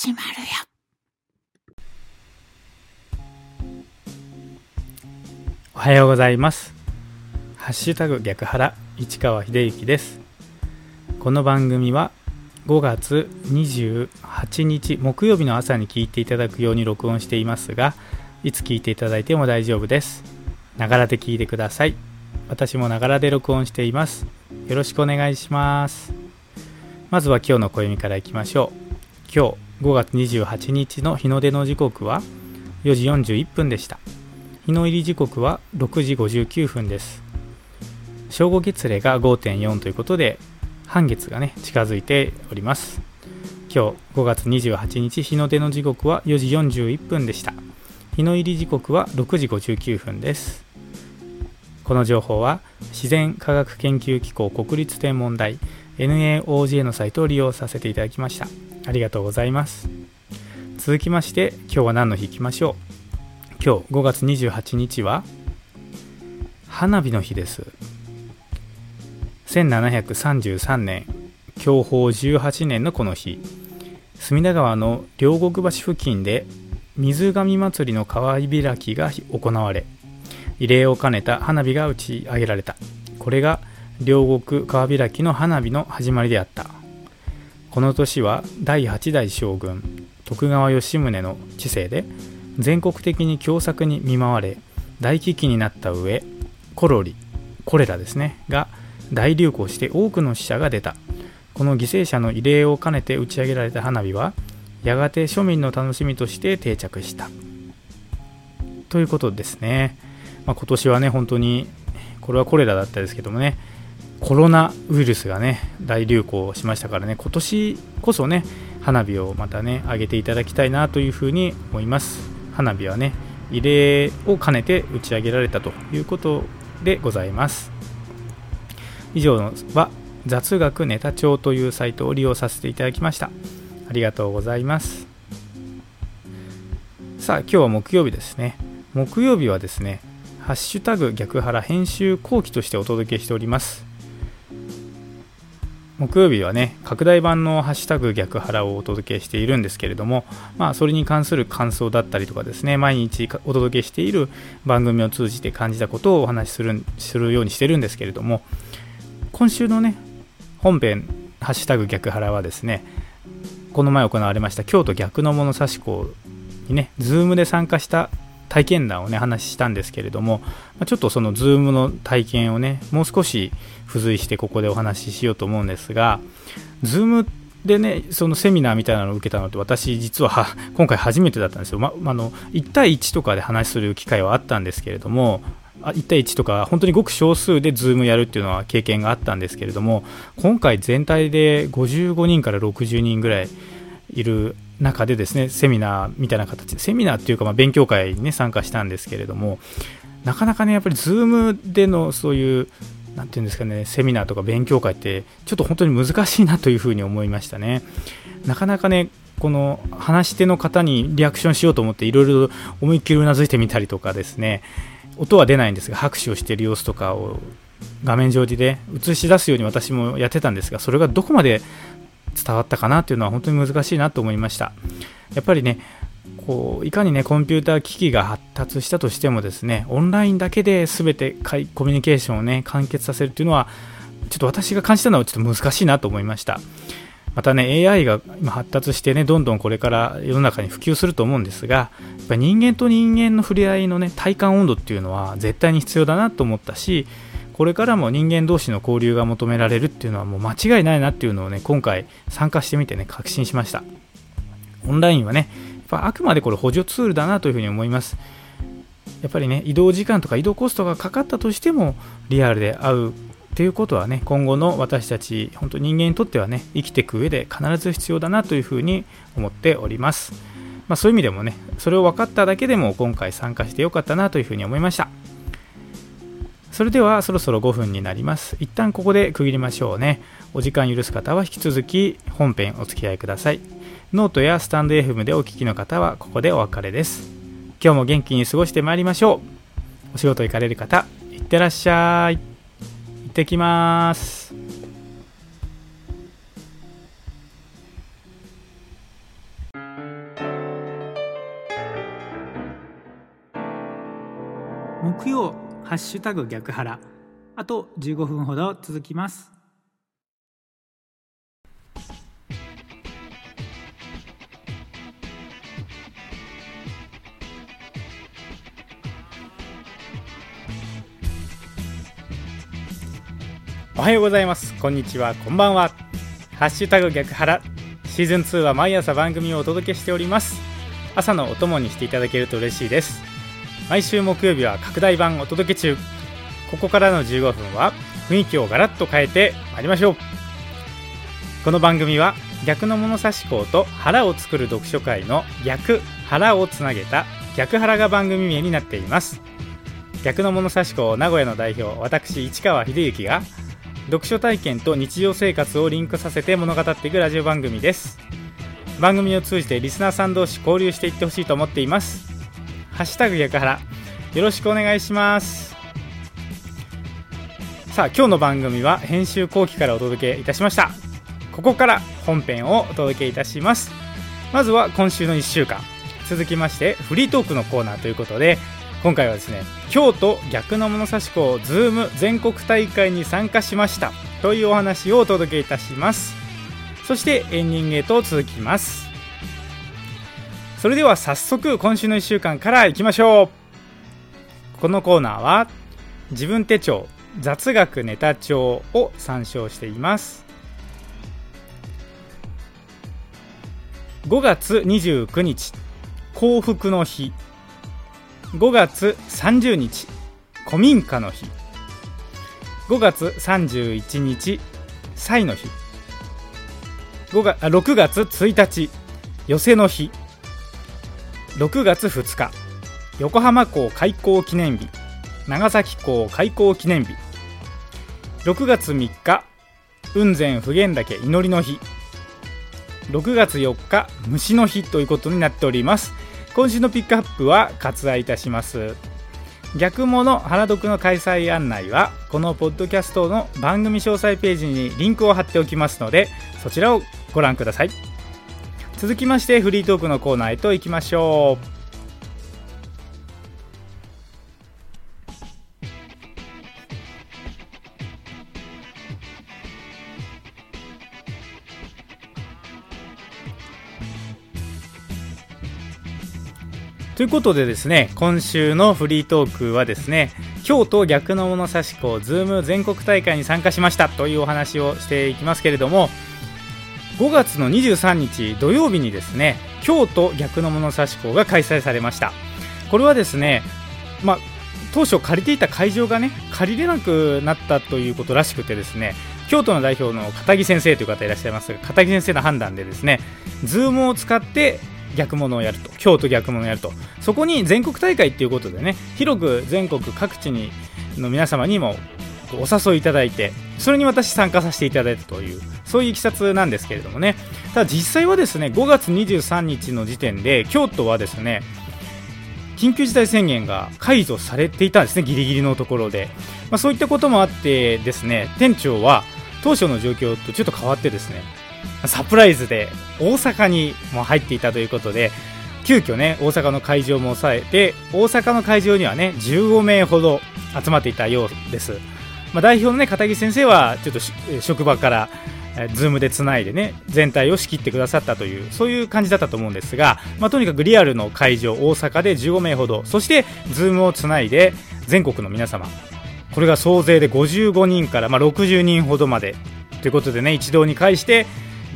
始まるよ。おはようございます。ハッシュタグ逆腹市川秀幸です。この番組は5月28日木曜日の朝に聞いていただくように録音していますがいつ聞いていただいても大丈夫です。ながらで聞いてください。私もながらで録音しています。よろしくお願いします。まずは今日の暦からいきましょう。今日5月28日の日の出の時刻は4時41分でした。日の入り時刻は6時59分です。正午月齢が5.4ということで半月がね近づいております。今日5月28日日の出の時刻は4時41分でした。日の入り時刻は6時59分です。この情報は自然科学研究機構国立天文台 NAOJ のサイトを利用させていただきました。ありがとうございます。続きまして今日は何の日いきましょう。今日5月28日は花火の日です。1733年享保18年のこの日。隅田川の両国橋付近で水上祭りの川開きが行われ慰霊を兼ねた花火が打ち上げられた。これが両国川開きの花火の始まりであった。この年は第8代将軍徳川吉宗の治世で全国的に凶作に見舞われ大危機になった上コロリコレラですねが大流行して多くの死者が出た。この犠牲者の慰霊を兼ねて打ち上げられた花火はやがて庶民の楽しみとして定着した。ということですね、まあ、今年はね本当にこれはコレラだったですけどもねコロナウイルスがね大流行しましたからね今年こそね花火をまたね上げていただきたいなというふうに思います。花火はね慰霊を兼ねて打ち上げられたということでございます。以上は雑学ネタ帳というサイトを利用させていただきました。ありがとうございます。さあ今日は木曜日ですね。木曜日はですねハッシュタグ逆腹編集後期としてお届けしております。木曜日はね拡大版のハッシュタグ逆腹をお届けしているんですけれどもまあそれに関する感想だったりとかですね毎日お届けしている番組を通じて感じたことをお話しするするようにしてるんですけれども今週のね本編「ハッシュタグ逆腹」はですねこの前行われました京都逆の物差し校にね Zoom で参加した体験談をね話したんですけれどもまちょっとその Zoom の体験をねもう少し付随してここでお話ししようと思うんですが Zoom でねそのセミナーみたいなのを受けたのって私実は 今回初めてだったんですよ、ま、あの1対1とかで話する機会はあったんですけれども1対1とか本当にごく少数で Zoom やるっていうのは経験があったんですけれども今回全体で55人から60人ぐらいいる中でですねセミナーみたいな形でセミナーっていうかま勉強会に、ね、参加したんですけれどもなかなかねやっぱり Zoom でのそういう何て言うんですかねセミナーとか勉強会ってちょっと本当に難しいなというふうに思いましたね。なかなかねこの話し手の方にリアクションしようと思っていろいろ思いっきりうなずいてみたりとかですね音は出ないんですが拍手をしている様子とかを画面上で映し出すように私もやってたんですがそれがどこまで伝わったかなっていうのは本当に難しいなと思いました。やっぱりねこういかにねコンピューター機器が発達したとしてもですねオンラインだけで全てコミュニケーションをね完結させるっていうのはちょっと私が感じたのはちょっと難しいなと思いました。またね AI が今発達してねどんどんこれから世の中に普及すると思うんですがやっぱ人間と人間の触れ合いのね体感温度っていうのは絶対に必要だなと思ったしこれからも人間同士の交流が求められるっていうのはもう間違いないなっていうのをね今回参加してみてね確信しました。オンラインはねやっぱあくまでこれ補助ツールだなというふうに思います。やっぱりね移動時間とか移動コストがかかったとしてもリアルで会うっていうことはね今後の私たち本当人間にとってはね生きていく上で必ず必要だなというふうに思っております、まあ、そういう意味でもねそれを分かっただけでも今回参加してよかったなというふうに思いました。それではそろそろ5分になります。一旦ここで区切りましょうね。お時間許す方は引き続き本編お付き合いください。ノートやスタンド FM でお聞きの方はここでお別れです。今日も元気に過ごしてまいりましょう。お仕事行かれる方いってらっしゃい。行ってきます。木曜ハッシュタグ逆腹あと15分ほど続きます。おはようございます。こんにちは。こんばんは。ハッシュタグ逆腹シーズン2は毎朝番組をお届けしております。朝のお供にしていただけると嬉しいです。毎週木曜日は拡大版お届け中。ここからの15分は雰囲気をガラッと変えてまいりましょう。この番組は逆の物差し校と腹を作る読書会の逆腹をつなげた逆腹が番組名になっています。逆の物差し校名古屋の代表私市川秀幸が読書体験と日常生活をリンクさせて物語っていくラジオ番組です。番組を通じてリスナーさん同士交流していってほしいと思っています。ハッシュタグ逆腹よろしくお願いします。さあ今日の番組は編集後期からお届けいたしました。ここから本編をお届けいたします。まずは今週の1週間。続きましてフリートークのコーナーということで今回はですね京都逆の物差し校ズーム全国大会に参加しましたというお話をお届けいたします。そしてエンディングへと続きます。それでは早速今週の1週間からいきましょう。このコーナーは自分手帳雑学ネタ帳を参照しています。5月29日幸福の日。5月30日古民家の日。5月31日祭の日。5月6月1日寄せの日。6月2日。横浜港開港記念日。長崎港開港記念日。6月3日。雲仙普賢岳祈りの日。6月4日。虫の日ということになっております。今週のピックアップは割愛いたします。逆物花読の開催案内はこのポッドキャストの番組詳細ページにリンクを貼っておきますのでそちらをご覧ください。続きましてフリートークのコーナーへと行きましょう。ということでですね、今週のフリートークはですね、京都逆の物差し子ズーム全国大会に参加しましたというお話をしていきますけれども、5月の23日土曜日にですね、京都逆の物差し子が開催されました。これはですね、まあ、当初借りていた会場がね、借りれなくなったということらしくてですね、京都の代表の片木先生という方いらっしゃいますが、片木先生の判断でですね、ズームを使って逆物をやると京都逆物をやるとそこに全国大会っていうことでね広く全国各地にの皆様にもお誘いいただいてそれに私参加させていただいたというそういういきさつなんですけれどもね。ただ実際はですね5月23日の時点で京都はですね緊急事態宣言が解除されていたんですねギリギリのところで、まあ、そういったこともあってですね店長は当初の状況とちょっと変わってですねサプライズで大阪にも入っていたということで急遽ね大阪の会場も抑えて大阪の会場にはね15名ほど集まっていたようです、まあ、代表のね片木先生はちょっと職場からズームでつないでね全体を仕切ってくださったというそういう感じだったと思うんですが、まあ、とにかくリアルの会場大阪で15名ほどそしてズームをつないで全国の皆様これが総勢で55人から、まあ、60人ほどまでということでね一堂に会して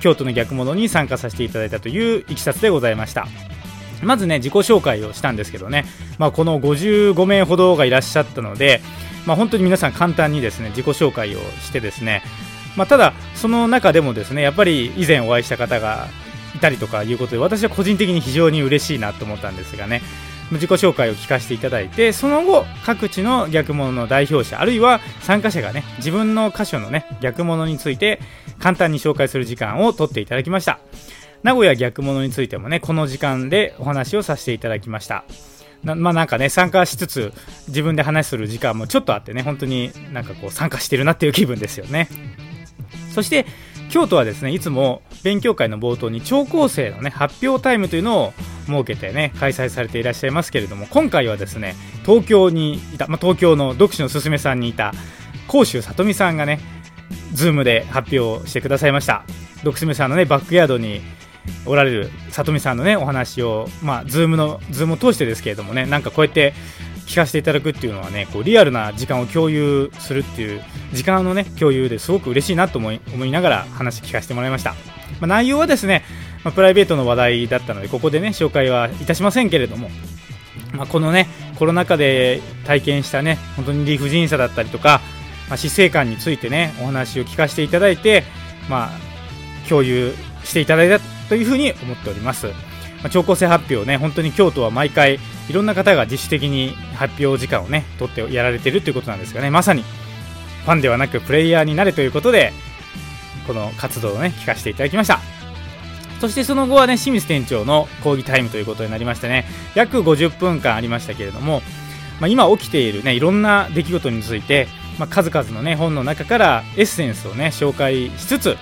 京都の逆物に参加させていただいたといういきさつでございました。まずね自己紹介をしたんですけどね、まあ、この55名ほどがいらっしゃったので、まあ、本当に皆さん簡単にですね自己紹介をしてですね、まあ、ただその中でもですねやっぱり以前お会いした方がいたりとかいうことで私は個人的に非常に嬉しいなと思ったんですがね自己紹介を聞かせていただいてその後各地の逆物の代表者あるいは参加者がね自分の箇所のね逆物について簡単に紹介する時間を取っていただきました。名古屋逆物についてもねこの時間でお話をさせていただきました。なまあなんかね参加しつつ自分で話する時間もちょっとあってね本当になんかこう参加してるなっていう気分ですよね。そして京都はですねいつも勉強会の冒頭に超高生のね発表タイムというのを設けてね開催されていらっしゃいますけれども今回はですね東京にいた、まあ、東京の読書のすすめさんにいた甲州さとみさんがねズームで発表してくださいました。読すすめさんのねバックヤードにおられるさとみさんのねお話をまあズームのズームを通してですけれどもねなんかこうやって聞かせていただくっていうのはねこうリアルな時間を共有するっていう時間のね共有ですごく嬉しいなと思い思いながら話聞かせてもらいました、まあ、内容はですね、まあ、プライベートの話題だったのでここでね紹介はいたしませんけれどもまあ、このねコロナ禍で体験したね本当に理不尽さだったりとか、まあ、死生観についてねお話を聞かせていただいて、まあ、共有していただいたというふうに思っております、まあ、超高生発表ね本当に京都は毎回いろんな方が自主的に発表時間をね取ってやられてるということなんですがねまさにファンではなくプレイヤーになれということでこの活動をね聞かせていただきました。そしてその後はね清水店長の講義タイムということになりましてね約50分間ありましたけれども、まあ、今起きているねいろんな出来事について、まあ、数々のね本の中からエッセンスをね紹介しつつ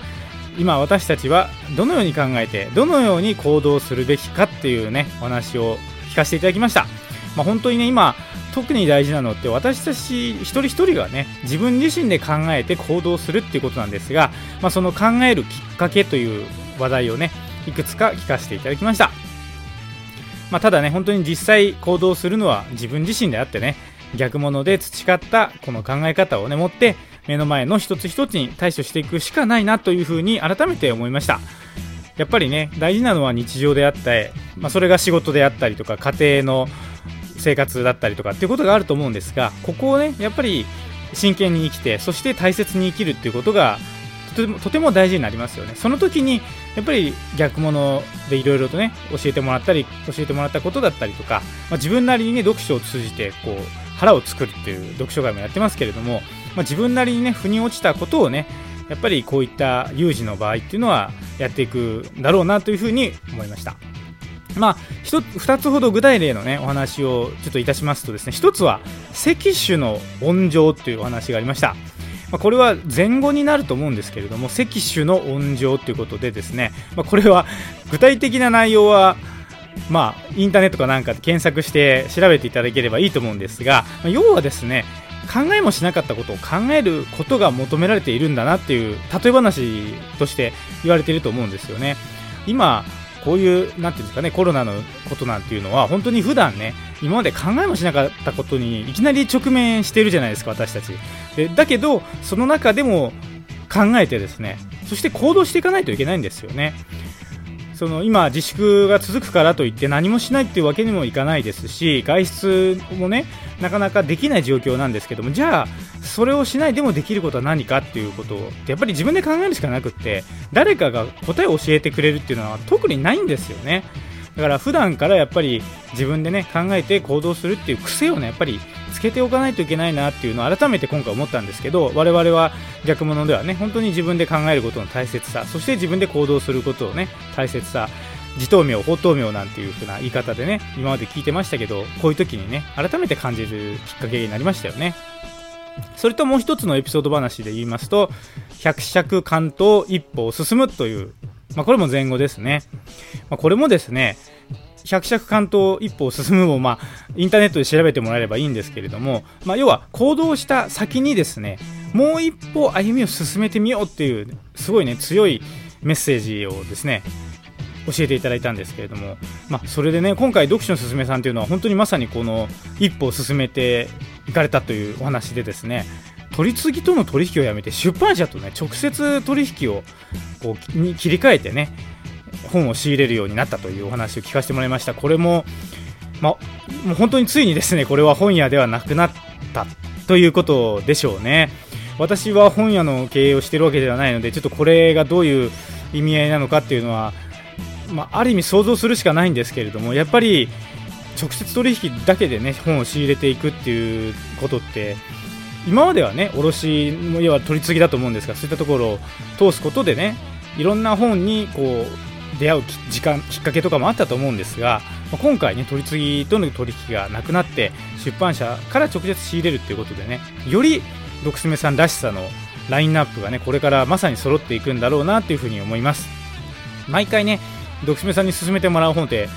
今私たちはどのように考えてどのように行動するべきかっていうねお話を聞かせていただきました、まあ、本当にね今特に大事なのって私たち一人一人がね自分自身で考えて行動するっていうことなんですが、まあ、その考えるきっかけという話題をねいくつか聞かせていただきました、まあ、ただね本当に実際行動するのは自分自身であってね逆物で培ったこの考え方をね持って目の前の一つ一つに対処していくしかないなというふうに改めて思いました。やっぱりね大事なのは日常であったり、まあ、それが仕事であったりとか家庭の生活だったりとかっていうことがあると思うんですがここをねやっぱり真剣に生きてそして大切に生きるっていうことがとてもとても大事になりますよね。その時にやっぱり逆物でいろいろとね教えてもらったり教えてもらったことだったりとか、まあ、自分なりにね読書を通じてこう腹を作るっていう読書会もやってますけれども、まあ、自分なりにね腑に落ちたことをねやっぱりこういった有事の場合っていうのはやっていくんだろうなというふうに思いました。まあ、2つほど具体例の、ね、お話をちょっといたしますとですね1つは石種の温情というお話がありました。まあ、これは前後になると思うんですけれども石種の温情ということでですね、まあ、これは具体的な内容はまあ、インターネットかなんかで検索して調べていただければいいと思うんですが、ま、要はですね考えもしなかったことを考えることが求められているんだなっていう例え話として言われていると思うんですよね。今こういう、なんていうんですかね、コロナのことなんていうのは、本当に普段ね、今まで考えもしなかったことにいきなり直面してるじゃないですか、私たち。でだけど、その中でも考えてですね、そして行動していかないといけないんですよね。その今、自粛が続くからといって何もしないっていうわけにもいかないですし外出もねなかなかできない状況なんですけどもじゃあ、それをしないでもできることは何かっていうことをやっぱり自分で考えるしかなくって誰かが答えを教えてくれるっていうのは特にないんですよね。だから普段からやっぱり自分でね考えて行動するっていう癖をねやっぱりつけておかないといけないなっていうのを改めて今回思ったんですけど我々は逆物ではね本当に自分で考えることの大切さそして自分で行動することをね大切さ自頭名、法頭名なんていう風な言い方でね今まで聞いてましたけどこういう時にね改めて感じるきっかけになりましたよね。それともう一つのエピソード話で言いますと百尺関東一歩を進むというまあ、これも前後ですね。まあ、これもですね、百尺関東一歩を進むも、まあ、インターネットで調べてもらえればいいんですけれども、まあ、要は行動した先にですね、もう一歩歩みを進めてみようっていう、すごいね、強いメッセージをですね、教えていただいたんですけれども、まあ、それでね、今回、読書のすすめさんというのは、本当にまさにこの一歩を進めていかれたというお話でですね、取り次ぎとの取引をやめて出版社とね直接取引をこうに切り替えてね本を仕入れるようになったというお話を聞かせてもらいました。これも,、ま、もう本当についにですねこれは本屋ではなくなったということでしょうね。私は本屋の経営をしているわけではないのでちょっとこれがどういう意味合いなのかっていうのは、まあ、ある意味想像するしかないんですけれどもやっぱり直接取引だけでね本を仕入れていくっていうことって今まではね卸も要は取り次ぎだと思うんですがそういったところを通すことでねいろんな本にこう出会う時間きっかけとかもあったと思うんですが今回ね取り次ぎとの取引がなくなって出版社から直接仕入れるということでねよりドスメさんらしさのラインナップがねこれからまさに揃っていくんだろうなというふうに思います。毎回ねドクスメさんに勧めてもらう本って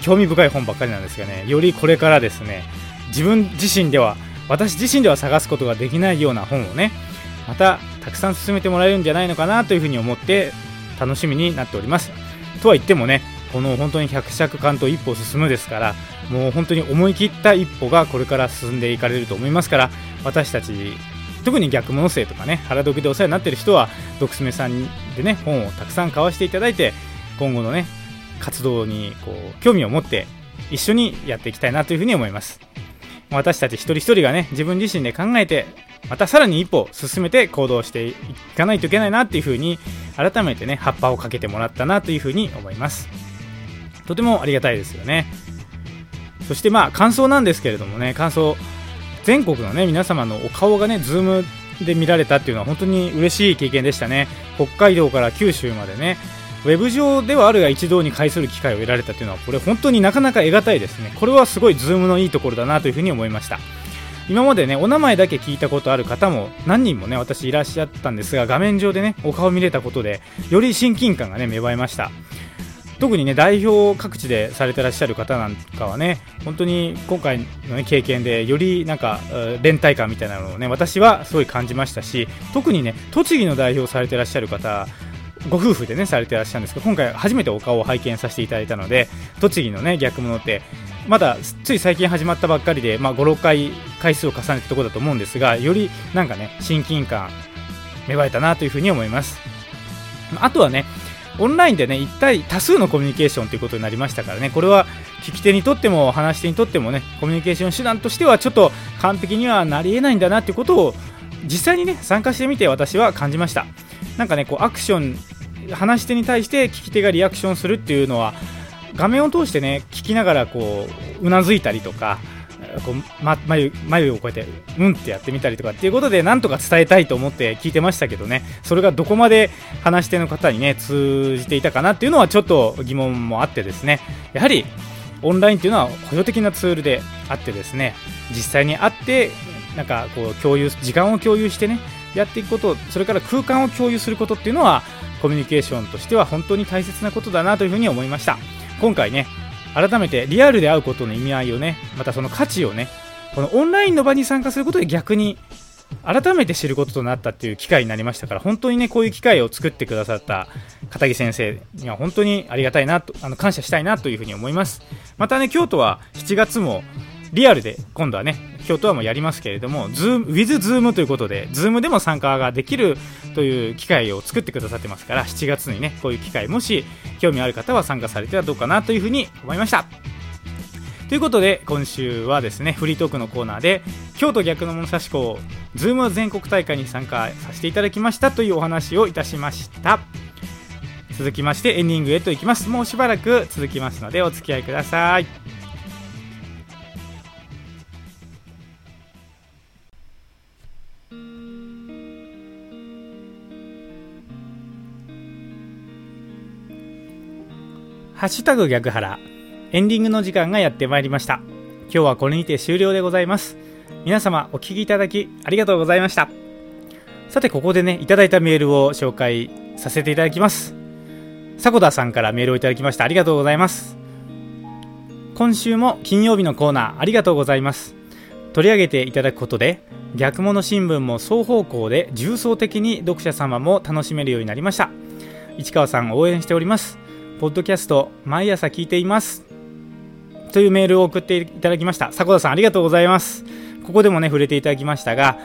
興味深い本ばっかりなんですがねよりこれからですね自分自身では私自身では探すことができないような本をねまたたくさん進めてもらえるんじゃないのかなというふうに思って楽しみになっております。とは言ってもねこの本当に百尺間と一歩進むですからもう本当に思い切った一歩がこれから進んでいかれると思いますから私たち特に逆物性とかね腹時でお世話になってる人はドクスメさんでね本をたくさん買わせていただいて今後のね活動にこう興味を持って一緒にやっていきたいなというふうに思います。私たち一人一人がね自分自身で考えてまたさらに一歩進めて行動していかないといけないなっていうふうに改めてね葉っぱをかけてもらったなというふうに思います。とてもありがたいですよね。そしてまあ感想なんですけれどもね感想全国のね皆様のお顔がねズームで見られたっていうのは本当に嬉しい経験でしたね。北海道から九州までねウェブ上ではあるが一堂に会する機会を得られたというのはこれ本当になかなか得難いですね。これはすごいズームのいいところだなというふうに思いました。今までねお名前だけ聞いたことある方も何人もね私いらっしゃったんですが画面上でねお顔見れたことでより親近感がね芽生えました。特にね代表各地でされてらっしゃる方なんかはね本当に今回の、ね、経験でよりなんか連帯感みたいなのをね私はすごい感じましたし特にね栃木の代表されてらっしゃる方ご夫婦でねされてらっしゃるんですけど今回初めてお顔を拝見させていただいたので栃木のね逆物ってまだつい最近始まったばっかりで、まあ、56回回数を重ねたところだと思うんですがよりなんかね親近感芽生えたなというふうに思います。あとはねオンラインでね一体多数のコミュニケーションということになりましたからねこれは聞き手にとっても話し手にとってもねコミュニケーション手段としてはちょっと完璧にはなりえないんだなということを実際にね参加してみて私は感じました。なんかねこうアクション話し手に対して聞き手がリアクションするっていうのは画面を通してね聞きながらこううなずいたりとかこう、ま、眉眉をこうやってうんってやってみたりとかっていうことでなんとか伝えたいと思って聞いてましたけどね。それがどこまで話し手の方にね通じていたかなっていうのはちょっと疑問もあってですね。やはりオンラインっていうのは補助的なツールであってですね。実際に会ってなんかこう共有時間を共有してねやっていくことそれから空間を共有することっていうのはコミュニケーションとしては本当に大切なことだなというふうに思いました。今回ね改めてリアルで会うことの意味合いをねまたその価値をねこのオンラインの場に参加することで逆に改めて知ることとなったっていう機会になりましたから本当にねこういう機会を作ってくださった片木先生には本当にありがたいなとあの感謝したいなというふうに思います。またね京都は7月もリアルで今度はね京都はもやりますけれどもズーム with Zoom ということで Zoom でも参加ができるという機会を作ってくださってますから7月にねこういう機会もし興味ある方は参加されてはどうかなというふうに思いました。ということで今週はですねフリートークのコーナーで京都逆のものさし講ズーム全国大会に参加させていただきましたというお話をいたしました。続きましてエンディングへと行きます。もうしばらく続きますのでお付き合いください。ハッシュタグ逆腹エンディングの時間がやってまいりました。今日はこれにて終了でございます。皆様お聞きいただきありがとうございました。さてここでねいただいたメールを紹介させていただきます。迫田さんからメールをいただきましたありがとうございます。今週も金曜日のコーナーありがとうございます。取り上げていただくことで逆物新聞も双方向で重層的に読者様も楽しめるようになりました。市川さん応援しております。ポッドキャスト毎朝聞いています。というメールを送っていただきました。迫田さんありがとうございます。ここでもね触れていただきましたが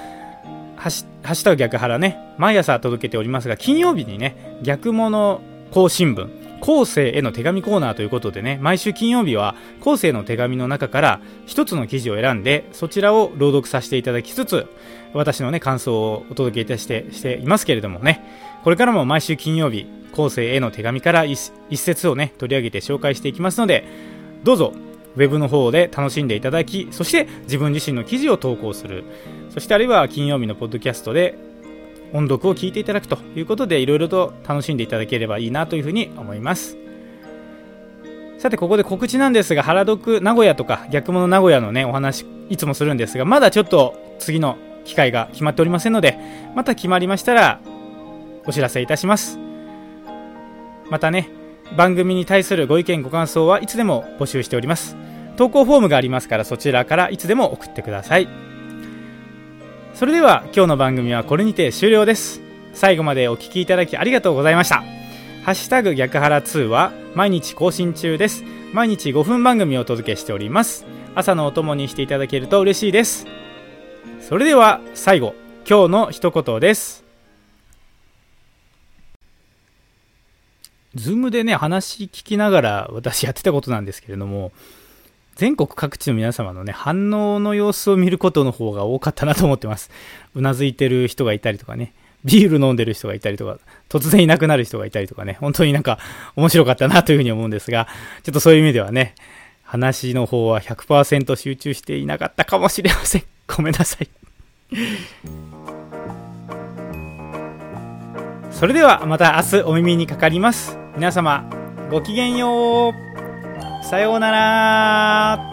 ハッシュタグ逆腹ね毎朝届けておりますが金曜日にね逆物更新聞後世への手紙コーナーということでね毎週金曜日は後世の手紙の中から一つの記事を選んでそちらを朗読させていただきつつ私のね感想をお届けいたしてしていますけれどもねこれからも毎週金曜日後世への手紙から一節をね取り上げて紹介していきますのでどうぞウェブの方で楽しんでいただきそして自分自身の記事を投稿する。そしてあるいは金曜日のポッドキャストで音読を聞いていただくということでいろいろと楽しんでいただければいいなというふうに思います。さてここで告知なんですが原読名古屋とか逆物名古屋のねお話いつもするんですがまだちょっと次の機会が決まっておりませんのでまた決まりましたらお知らせいたします。またね、番組に対するご意見ご感想はいつでも募集しております。投稿フォームがありますからそちらからいつでも送ってください。それでは今日の番組はこれにて終了です。最後までお聴きいただきありがとうございました。ハッシュタグ逆腹2は毎日更新中です。毎日5分番組をお届けしております。朝のお供にしていただけると嬉しいです。それでは最後今日の一言です。ズームでね話聞きながら私やってたことなんですけれども全国各地の皆様のね反応の様子を見ることの方が多かったなと思ってますうなずいてる人がいたりとかねビール飲んでる人がいたりとか、突然いなくなる人がいたりとかね、本当になんか面白かったなというふうに思うんですが、ちょっとそういう意味ではね、話の方は100%集中していなかったかもしれません。ごめんなさい。それではまた明日お耳にかかります。皆様、ごきげんよう。さようなら。